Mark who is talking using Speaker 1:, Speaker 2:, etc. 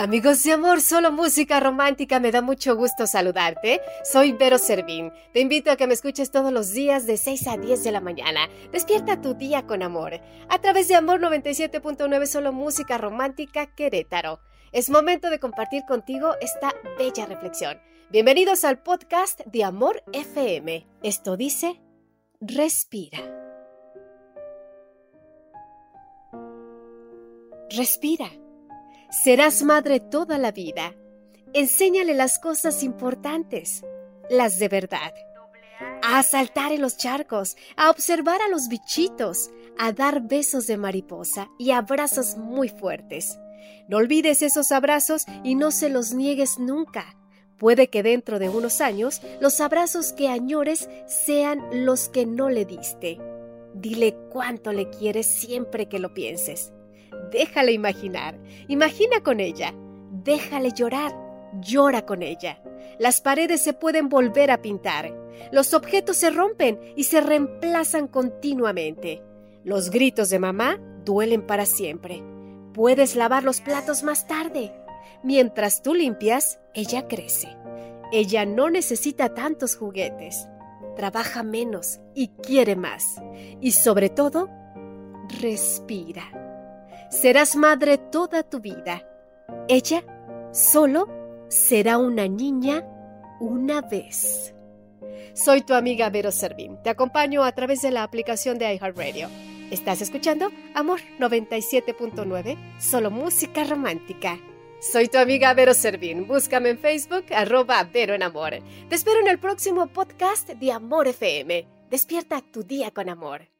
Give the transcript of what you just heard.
Speaker 1: Amigos de amor, solo música romántica, me da mucho gusto saludarte. Soy Vero Servín. Te invito a que me escuches todos los días de 6 a 10 de la mañana. Despierta tu día con amor. A través de Amor 97.9, solo música romántica Querétaro. Es momento de compartir contigo esta bella reflexión. Bienvenidos al podcast de Amor FM. Esto dice, respira. Respira. Serás madre toda la vida. Enséñale las cosas importantes, las de verdad. A saltar en los charcos, a observar a los bichitos, a dar besos de mariposa y abrazos muy fuertes. No olvides esos abrazos y no se los niegues nunca. Puede que dentro de unos años los abrazos que añores sean los que no le diste. Dile cuánto le quieres siempre que lo pienses. Déjale imaginar, imagina con ella, déjale llorar, llora con ella. Las paredes se pueden volver a pintar, los objetos se rompen y se reemplazan continuamente. Los gritos de mamá duelen para siempre. Puedes lavar los platos más tarde. Mientras tú limpias, ella crece. Ella no necesita tantos juguetes. Trabaja menos y quiere más. Y sobre todo, respira serás madre toda tu vida. Ella solo será una niña una vez. Soy tu amiga Vero Servín. Te acompaño a través de la aplicación de iHeartRadio. ¿Estás escuchando? Amor 97.9, solo música romántica. Soy tu amiga Vero Servín. Búscame en Facebook, arroba Vero en Amor. Te espero en el próximo podcast de Amor FM. Despierta tu día con amor